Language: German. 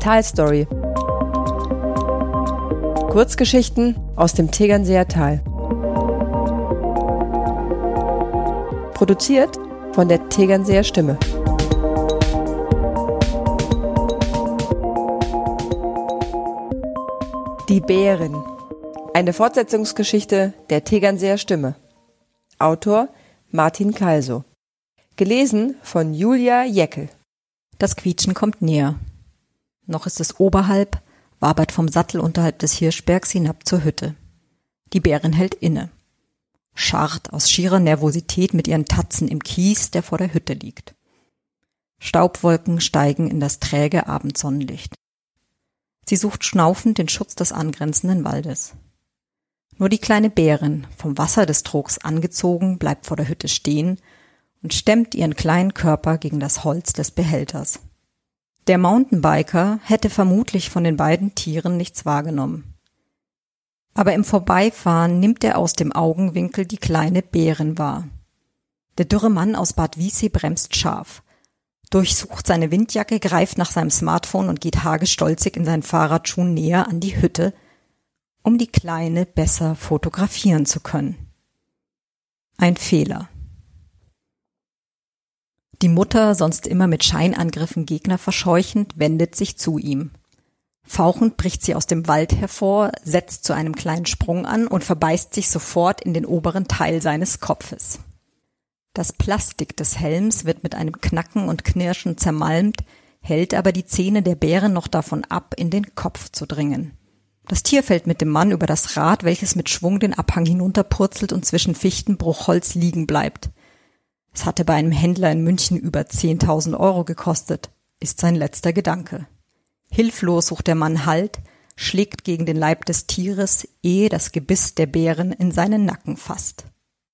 Talstory. Kurzgeschichten aus dem Tegernseer Tal. Produziert von der Tegernseer Stimme. Die Bären. Eine Fortsetzungsgeschichte der Tegernseer Stimme. Autor Martin Kalso. Gelesen von Julia Jeckel. Das Quietschen kommt näher. Noch ist es oberhalb, wabert vom Sattel unterhalb des Hirschbergs hinab zur Hütte. Die Bärin hält inne. Scharrt aus schierer Nervosität mit ihren Tatzen im Kies, der vor der Hütte liegt. Staubwolken steigen in das träge Abendsonnenlicht. Sie sucht schnaufend den Schutz des angrenzenden Waldes. Nur die kleine Bärin, vom Wasser des Trogs angezogen, bleibt vor der Hütte stehen und stemmt ihren kleinen Körper gegen das Holz des Behälters. Der Mountainbiker hätte vermutlich von den beiden Tieren nichts wahrgenommen. Aber im Vorbeifahren nimmt er aus dem Augenwinkel die kleine Bärin wahr. Der dürre Mann aus Bad Wiessee bremst scharf, durchsucht seine Windjacke, greift nach seinem Smartphone und geht hagestolzig in seinen Fahrradschuhen näher an die Hütte, um die Kleine besser fotografieren zu können. Ein Fehler. Die Mutter, sonst immer mit Scheinangriffen Gegner verscheuchend, wendet sich zu ihm. Fauchend bricht sie aus dem Wald hervor, setzt zu einem kleinen Sprung an und verbeißt sich sofort in den oberen Teil seines Kopfes. Das Plastik des Helms wird mit einem Knacken und Knirschen zermalmt, hält aber die Zähne der Bären noch davon ab, in den Kopf zu dringen. Das Tier fällt mit dem Mann über das Rad, welches mit Schwung den Abhang hinunterpurzelt und zwischen Fichtenbruchholz liegen bleibt. Es hatte bei einem Händler in München über 10.000 Euro gekostet, ist sein letzter Gedanke. Hilflos sucht der Mann Halt, schlägt gegen den Leib des Tieres, ehe das Gebiss der Bären in seinen Nacken fasst.